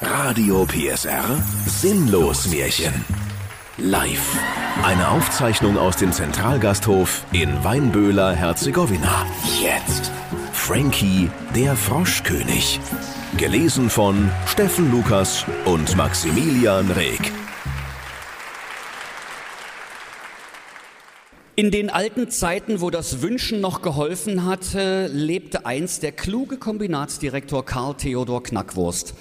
Radio PSR Sinnlos Märchen. Live. Eine Aufzeichnung aus dem Zentralgasthof in Weinböhler, Herzegowina. Jetzt. Frankie, der Froschkönig. Gelesen von Steffen Lukas und Maximilian Reg. In den alten Zeiten, wo das Wünschen noch geholfen hatte, lebte einst der kluge Kombinatsdirektor Karl Theodor Knackwurst.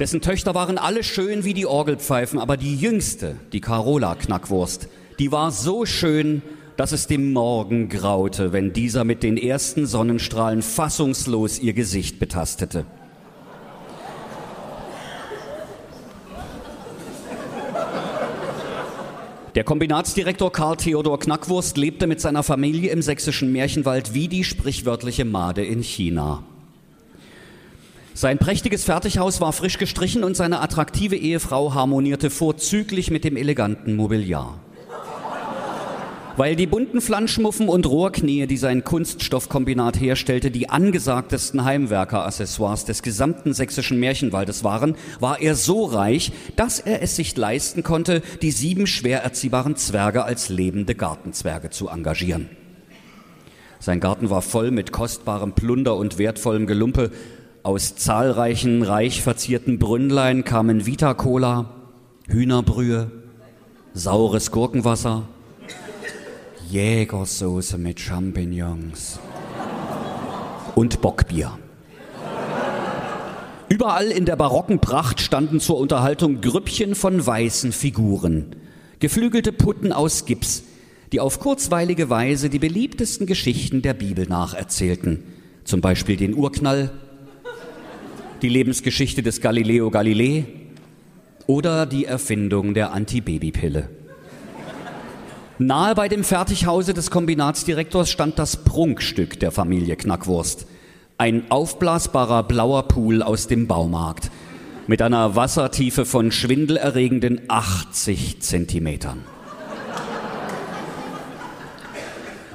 Dessen Töchter waren alle schön wie die Orgelpfeifen, aber die jüngste, die Carola Knackwurst, die war so schön, dass es dem Morgen graute, wenn dieser mit den ersten Sonnenstrahlen fassungslos ihr Gesicht betastete. Der Kombinatsdirektor Karl Theodor Knackwurst lebte mit seiner Familie im sächsischen Märchenwald wie die sprichwörtliche Made in China. Sein prächtiges Fertighaus war frisch gestrichen und seine attraktive Ehefrau harmonierte vorzüglich mit dem eleganten Mobiliar. Weil die bunten Flanschmuffen und Rohrknie, die sein Kunststoffkombinat herstellte, die angesagtesten Heimwerker-Accessoires des gesamten sächsischen Märchenwaldes waren, war er so reich, dass er es sich leisten konnte, die sieben schwer erziehbaren Zwerge als lebende Gartenzwerge zu engagieren. Sein Garten war voll mit kostbarem Plunder und wertvollem Gelumpe, aus zahlreichen reich verzierten Brünnlein kamen Vita-Cola, Hühnerbrühe, saures Gurkenwasser, Jägersoße mit Champignons und Bockbier. Überall in der barocken Pracht standen zur Unterhaltung Grüppchen von weißen Figuren, geflügelte Putten aus Gips, die auf kurzweilige Weise die beliebtesten Geschichten der Bibel nacherzählten, zum Beispiel den Urknall, die Lebensgeschichte des Galileo Galilei oder die Erfindung der Antibabypille. Nahe bei dem Fertighause des Kombinatsdirektors stand das Prunkstück der Familie Knackwurst. Ein aufblasbarer blauer Pool aus dem Baumarkt mit einer Wassertiefe von schwindelerregenden 80 Zentimetern.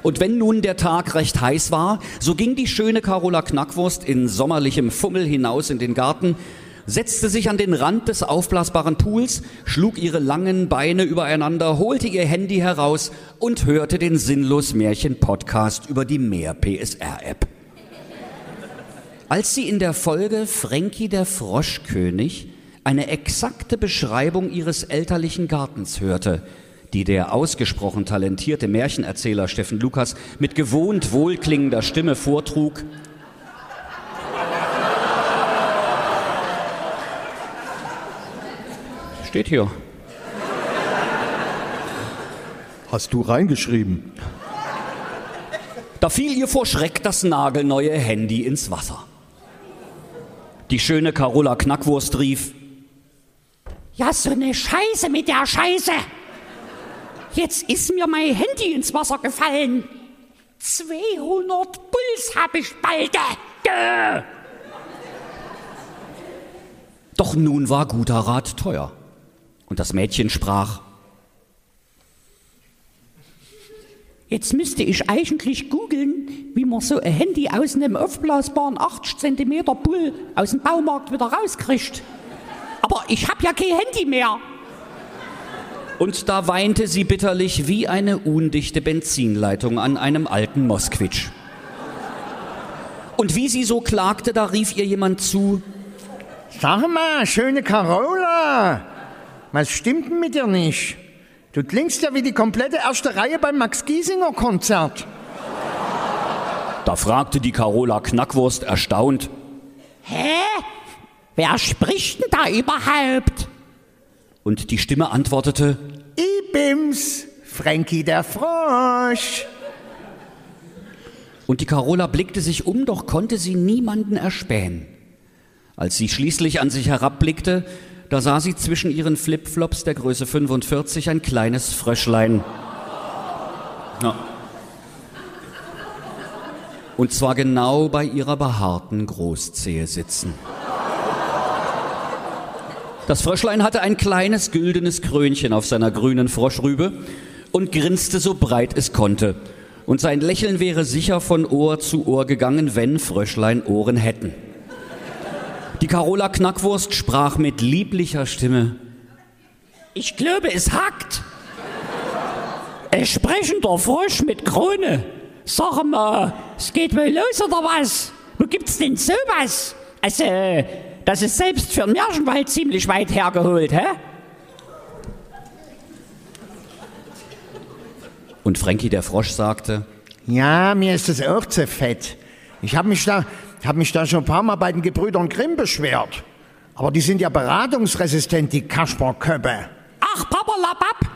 Und wenn nun der Tag recht heiß war, so ging die schöne Carola Knackwurst in sommerlichem Fummel hinaus in den Garten, setzte sich an den Rand des aufblasbaren Pools, schlug ihre langen Beine übereinander, holte ihr Handy heraus und hörte den Sinnlos Märchen Podcast über die Mehr PSR App. Als sie in der Folge Frankie der Froschkönig eine exakte Beschreibung ihres elterlichen Gartens hörte, die der ausgesprochen talentierte Märchenerzähler Steffen Lukas mit gewohnt wohlklingender Stimme vortrug. Steht hier. Hast du reingeschrieben? Da fiel ihr vor Schreck das nagelneue Handy ins Wasser. Die schöne Carola Knackwurst rief, Ja, so eine Scheiße mit der Scheiße. Jetzt ist mir mein Handy ins Wasser gefallen. 200 Puls hab ich bald. Doch nun war guter Rat teuer. Und das Mädchen sprach, Jetzt müsste ich eigentlich googeln, wie man so ein Handy aus einem aufblasbaren 80 cm Pool aus dem Baumarkt wieder rauskriegt. Aber ich hab ja kein Handy mehr. Und da weinte sie bitterlich wie eine undichte Benzinleitung an einem alten Moskwitsch. Und wie sie so klagte, da rief ihr jemand zu, Sag mal, schöne Carola, was stimmt denn mit dir nicht? Du klingst ja wie die komplette erste Reihe beim Max Giesinger Konzert. da fragte die Carola Knackwurst erstaunt, Hä? Wer spricht denn da überhaupt? Und die Stimme antwortete, Ibims, Frankie der Frosch. und die Carola blickte sich um, doch konnte sie niemanden erspähen. Als sie schließlich an sich herabblickte, da sah sie zwischen ihren Flipflops der Größe 45 ein kleines Fröschlein. Ja. Und zwar genau bei ihrer behaarten Großzehe sitzen. Das Fröschlein hatte ein kleines güldenes Krönchen auf seiner grünen Froschrübe und grinste so breit es konnte. Und sein Lächeln wäre sicher von Ohr zu Ohr gegangen, wenn Fröschlein Ohren hätten. Die Carola Knackwurst sprach mit lieblicher Stimme. Ich glaube, es hackt. Ein sprechender Frosch mit Krone. Sag mal, es geht wohl los oder was? Wo gibt's denn sowas? Also, das ist selbst für den Märchenwald ziemlich weit hergeholt, hä? Und Frankie der Frosch sagte, Ja, mir ist das auch zu fett. Ich habe mich, da, hab mich da schon ein paar Mal bei den Gebrüdern Grimm beschwert. Aber die sind ja beratungsresistent, die Kasperköppe. Ach, Papa Labab,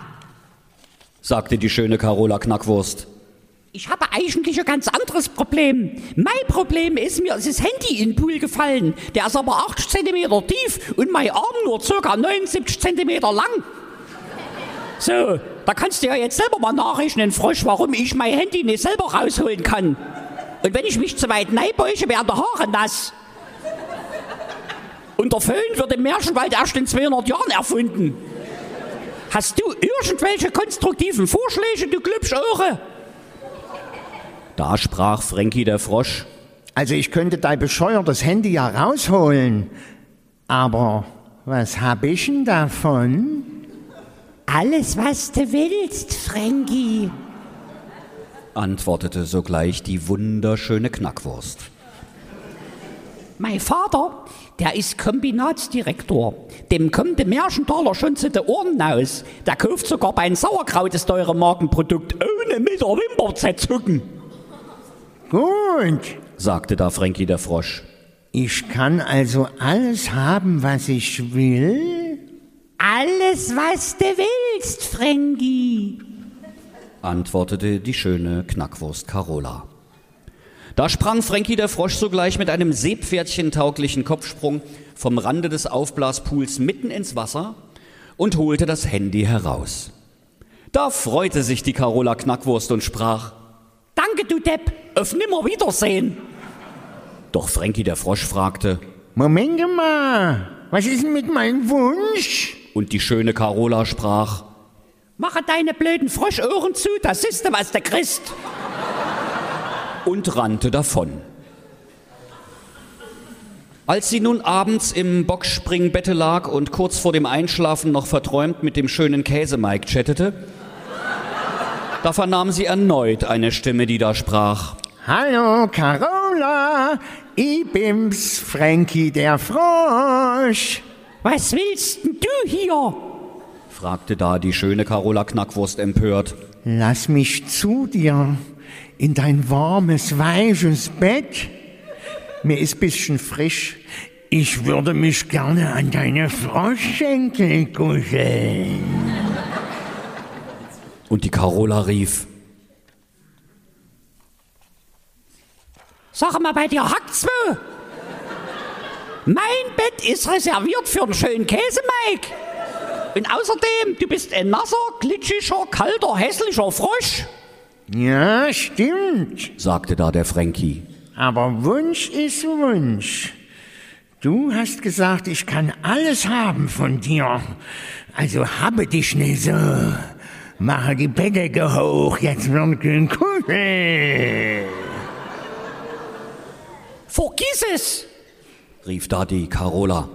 sagte die schöne Carola Knackwurst. Ich habe eigentlich ein ganz anderes Problem. Mein Problem ist, mir ist das Handy in den Pool gefallen. Der ist aber 80 cm tief und mein Arm nur circa 79 cm lang. So, da kannst du ja jetzt selber mal nachrechnen, Frosch, warum ich mein Handy nicht selber rausholen kann. Und wenn ich mich zu weit neibeuge, werden die Haare nass. Und der Föhn wird im Märchenwald erst in 200 Jahren erfunden. Hast du irgendwelche konstruktiven Vorschläge, du Glubschöre? Da sprach Frankie der Frosch. Also ich könnte dein bescheuertes Handy ja rausholen. Aber was hab ich denn davon? Alles, was du willst, Frankie. antwortete sogleich die wunderschöne Knackwurst. Mein Vater, der ist Kombinatsdirektor. Dem kommt der Märchentaler schon zu den Ohren aus. Der kauft sogar beim Sauerkraut das teure Markenprodukt, ohne mit der Wimper zu zucken. Gut. sagte da Frankie der Frosch. Ich kann also alles haben, was ich will. Alles, was du willst, Frankie. antwortete die schöne Knackwurst Carola. Da sprang Frankie der Frosch sogleich mit einem Seepferdchen-tauglichen Kopfsprung vom Rande des Aufblaspools mitten ins Wasser und holte das Handy heraus. Da freute sich die Carola Knackwurst und sprach, Danke, du Depp. Auf Nimmerwiedersehen. doch Frankie der Frosch fragte, Moment mal. Was ist denn mit meinem Wunsch? und die schöne Carola sprach, Mache deine blöden Froschohren zu, das ist was der Christ. und rannte davon. Als sie nun abends im Boxspringbette lag und kurz vor dem Einschlafen noch verträumt mit dem schönen Käsemike chattete, da vernahm sie erneut eine Stimme, die da sprach. Hallo, Carola. Ich bin's, Frankie der Frosch. Was willst denn du hier? fragte da die schöne Carola Knackwurst empört. Lass mich zu dir in dein warmes, weiches Bett. Mir ist bisschen frisch. Ich würde mich gerne an deine Froschschenkel kuscheln. Und die Carola rief, Sag mal, bei dir hackt's wo? Mein Bett ist reserviert für einen schönen Käsemike. Und außerdem, du bist ein nasser, glitschiger, kalter, hässlicher Frosch. Ja, stimmt. sagte da der Frankie. Aber Wunsch ist Wunsch. Du hast gesagt, ich kann alles haben von dir. Also habe dich nicht so. Mache die Bettdecke hoch, jetzt wird ein Kuschel. Vergiss es. rief da die Carola.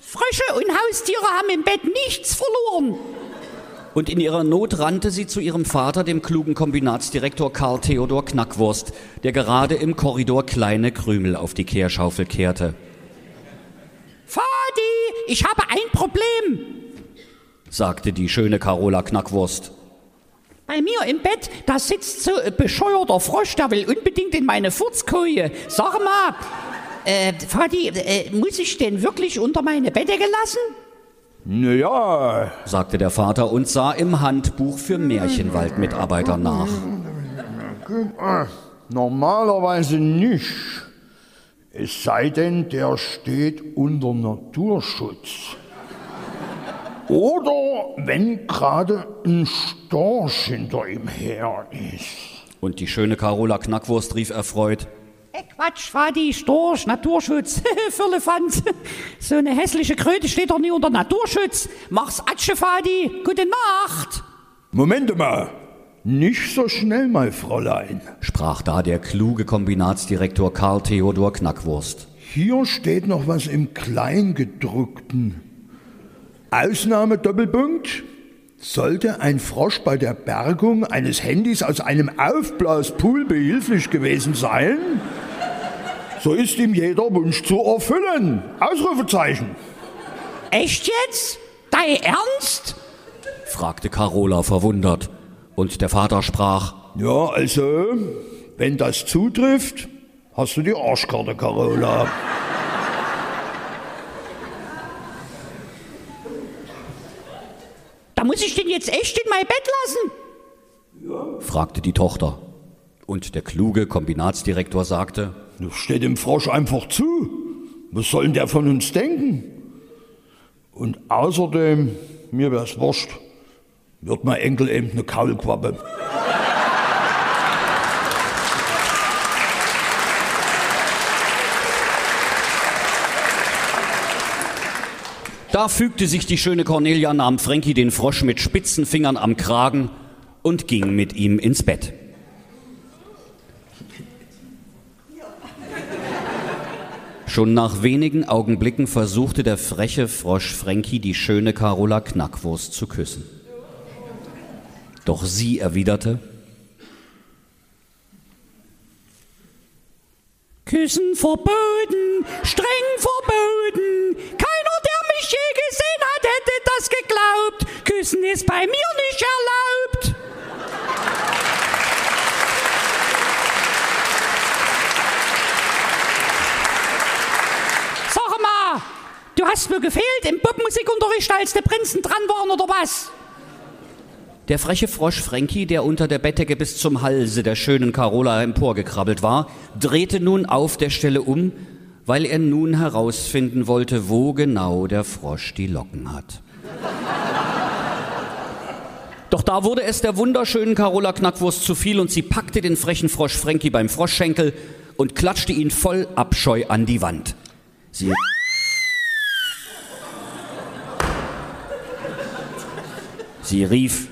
Frösche und Haustiere haben im Bett nichts verloren. Und in ihrer Not rannte sie zu ihrem Vater, dem klugen Kombinatsdirektor Karl Theodor Knackwurst, der gerade im Korridor kleine Krümel auf die Kehrschaufel kehrte. Fadi, ich habe ein Problem. Sagte die schöne Carola Knackwurst. Bei mir im Bett, da sitzt so ein bescheuerter Frosch, der will unbedingt in meine Furzkoje. Sag mal, äh, Fadi, äh, muss ich den wirklich unter meine Bettdecke lassen? Naja, sagte der Vater und sah im Handbuch für Märchenwaldmitarbeiter nach. normalerweise nicht. Es sei denn, der steht unter Naturschutz. Oder wenn gerade ein Storch hinter ihm her ist. Und die schöne Carola Knackwurst rief erfreut. Äh, Quatsch, Fadi, Storch, Naturschutz, Firlefanz. So eine hässliche Kröte steht doch nie unter Naturschutz. Mach's Atsche, Fadi. Gute Nacht. Moment mal, nicht so schnell, mein Fräulein. sprach da der kluge Kombinatsdirektor Karl Theodor Knackwurst. Hier steht noch was im Kleingedruckten. Ausnahme Doppelpunkt. Sollte ein Frosch bei der Bergung eines Handys aus einem Aufblaspool behilflich gewesen sein, so ist ihm jeder Wunsch zu erfüllen. Ausrufezeichen. Echt jetzt? Dein Ernst? fragte Carola verwundert. Und der Vater sprach, Ja, also, wenn das zutrifft, hast du die Arschkarte, Carola. Da muss ich den jetzt echt in mein Bett lassen? fragte die Tochter. Und der kluge Kombinatsdirektor sagte, Das steht dem Frosch einfach zu. Was soll denn der von uns denken? Und außerdem, mir wär's wurscht, wird mein Enkel eben eine Kaulquappe. Da fügte sich die schöne Cornelia, nahm Frankie den Frosch mit spitzen Fingern am Kragen und ging mit ihm ins Bett. Schon nach wenigen Augenblicken versuchte der freche Frosch Frankie die schöne Carola Knackwurst zu küssen. Doch sie erwiderte, Küssen verboten, streng verboten. Küssen ist bei mir nicht erlaubt. Sag mal, du hast mir gefehlt im Popmusikunterricht, als die Prinzen dran waren, oder was? Der freche Frosch Frankie, der unter der Bettdecke bis zum Halse der schönen Carola emporgekrabbelt war, drehte nun auf der Stelle um, weil er nun herausfinden wollte, wo genau der Frosch die Locken hat. Doch da wurde es der wunderschönen Carola Knackwurst zu viel und sie packte den frechen Frosch Frankie beim Froschschenkel und klatschte ihn voll Abscheu an die Wand. Sie Sie rief,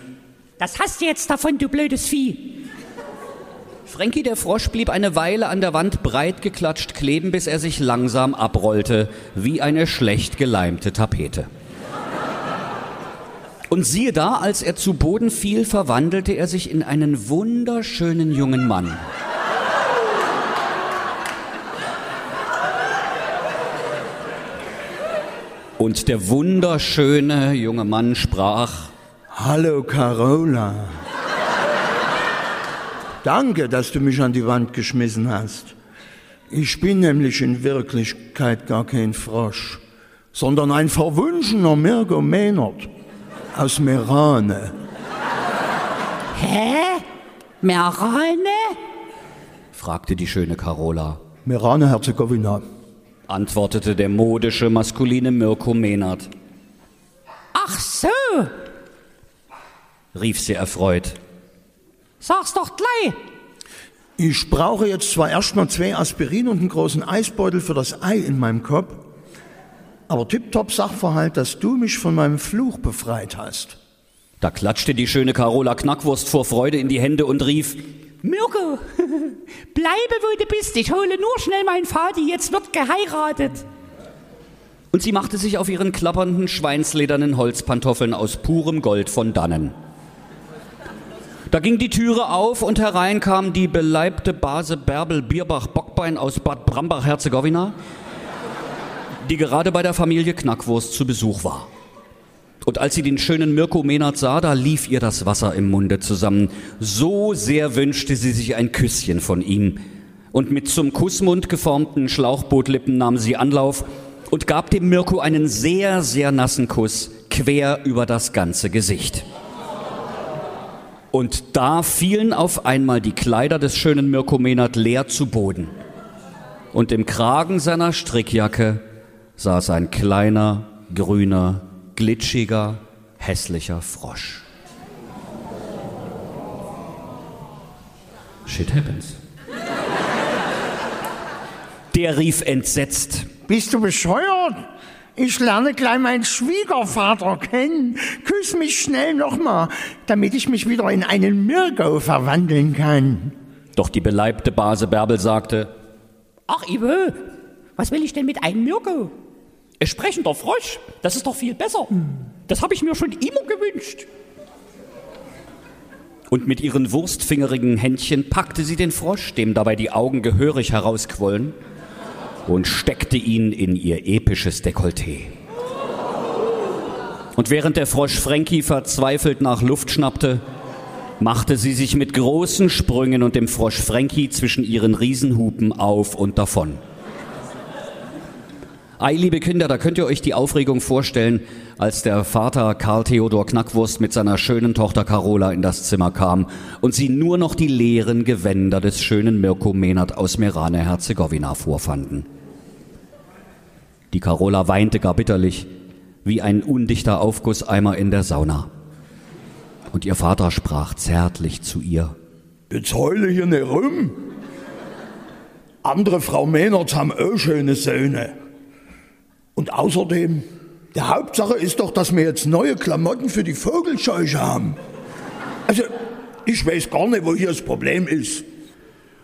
Das hast du jetzt davon, du blödes Vieh. Frankie der Frosch blieb eine Weile an der Wand breit geklatscht kleben, bis er sich langsam abrollte, wie eine schlecht geleimte Tapete. Und siehe da, als er zu Boden fiel, verwandelte er sich in einen wunderschönen jungen Mann. Und der wunderschöne junge Mann sprach, Hallo Carola. Danke, dass du mich an die Wand geschmissen hast. Ich bin nämlich in Wirklichkeit gar kein Frosch, sondern ein verwunschener Mirko Maynard aus Merane. Hä? Merane? fragte die schöne Carola. Merane, Herzegowina. antwortete der modische, maskuline Mirko Menard, Ach so, rief sie erfreut. sag's doch gleich. Ich brauche jetzt zwar erstmal zwei Aspirin und einen großen Eisbeutel für das Ei in meinem Kopf, aber tipptopp Sachverhalt, dass du mich von meinem Fluch befreit hast. Da klatschte die schöne Carola Knackwurst vor Freude in die Hände und rief, Mirko, bleibe wo du bist. Ich hole nur schnell meinen Vati, jetzt wird geheiratet. und sie machte sich auf ihren klappernden, schweinsledernen Holzpantoffeln aus purem Gold von dannen. Da ging die Türe auf und herein kam die beleibte Base Bärbel Bierbach Bockbein aus Bad Brambach-Herzegowina, die gerade bei der Familie Knackwurst zu Besuch war. Und als sie den schönen Mirko Menard sah, da lief ihr das Wasser im Munde zusammen. So sehr wünschte sie sich ein Küsschen von ihm. Und mit zum Kussmund geformten Schlauchbootlippen nahm sie Anlauf und gab dem Mirko einen sehr, sehr nassen Kuss quer über das ganze Gesicht. Und da fielen auf einmal die Kleider des schönen Mirko Menard leer zu Boden. Und im Kragen seiner Strickjacke saß ein kleiner, grüner, glitschiger, hässlicher Frosch. Shit happens. Der rief entsetzt. Bist du bescheuert? Ich lerne gleich meinen Schwiegervater kennen. Küss mich schnell nochmal, damit ich mich wieder in einen Mirko verwandeln kann. Doch die beleibte Base Bärbel sagte, Ach, Ivo, Was will ich denn mit einem Mirko? Sprechender Frosch, das ist doch viel besser. Das habe ich mir schon immer gewünscht. Und mit ihren wurstfingerigen Händchen packte sie den Frosch, dem dabei die Augen gehörig herausquollen, und steckte ihn in ihr episches Dekolleté. Und während der Frosch Frankie verzweifelt nach Luft schnappte, machte sie sich mit großen Sprüngen und dem Frosch Frankie zwischen ihren Riesenhupen auf und davon. Ei, liebe Kinder, da könnt ihr euch die Aufregung vorstellen, als der Vater Karl Theodor Knackwurst mit seiner schönen Tochter Carola in das Zimmer kam und sie nur noch die leeren Gewänder des schönen Mirko Menert aus Merane-Herzegowina vorfanden. Die Carola weinte gar bitterlich, wie ein undichter Aufgusseimer in der Sauna. Und ihr Vater sprach zärtlich zu ihr. Jetzt heule hier nicht rum. Andere Frau Mehnerts haben auch schöne Söhne. Und außerdem, die Hauptsache ist doch, dass wir jetzt neue Klamotten für die Vogelscheuche haben. Also, ich weiß gar nicht, wo hier das Problem ist.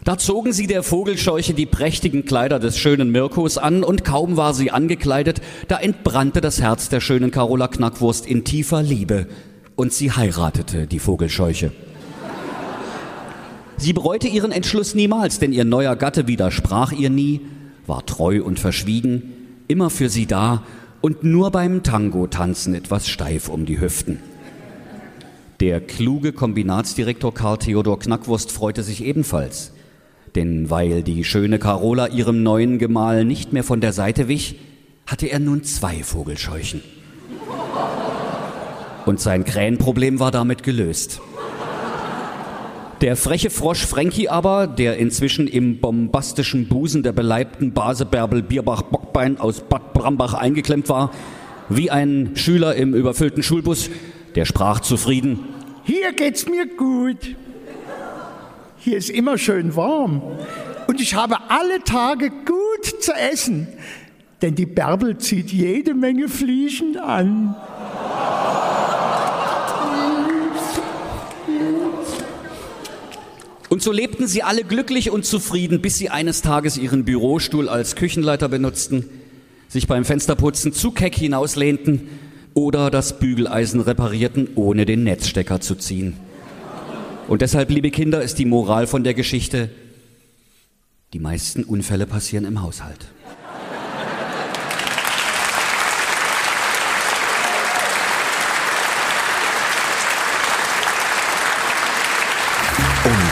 Da zogen sie der Vogelscheuche die prächtigen Kleider des schönen Mirkos an und kaum war sie angekleidet, da entbrannte das Herz der schönen Carola Knackwurst in tiefer Liebe und sie heiratete die Vogelscheuche. Sie bereute ihren Entschluss niemals, denn ihr neuer Gatte widersprach ihr nie, war treu und verschwiegen, immer für sie da und nur beim Tango-Tanzen etwas steif um die Hüften. Der kluge Kombinatsdirektor Karl Theodor Knackwurst freute sich ebenfalls. Denn weil die schöne Carola ihrem neuen Gemahl nicht mehr von der Seite wich, hatte er nun zwei Vogelscheuchen. Und sein Krähenproblem war damit gelöst. Der freche Frosch Frankie aber, der inzwischen im bombastischen Busen der beleibten Base Bärbel Bierbach Bockbein aus Bad Brambach eingeklemmt war, wie ein Schüler im überfüllten Schulbus, der sprach zufrieden, Hier geht's mir gut. Hier ist immer schön warm. Und ich habe alle Tage gut zu essen. Denn die Bärbel zieht jede Menge Fliegen an. Und so lebten sie alle glücklich und zufrieden, bis sie eines Tages ihren Bürostuhl als Küchenleiter benutzten, sich beim Fensterputzen zu keck hinauslehnten oder das Bügeleisen reparierten, ohne den Netzstecker zu ziehen. Und deshalb, liebe Kinder, ist die Moral von der Geschichte, die meisten Unfälle passieren im Haushalt. Und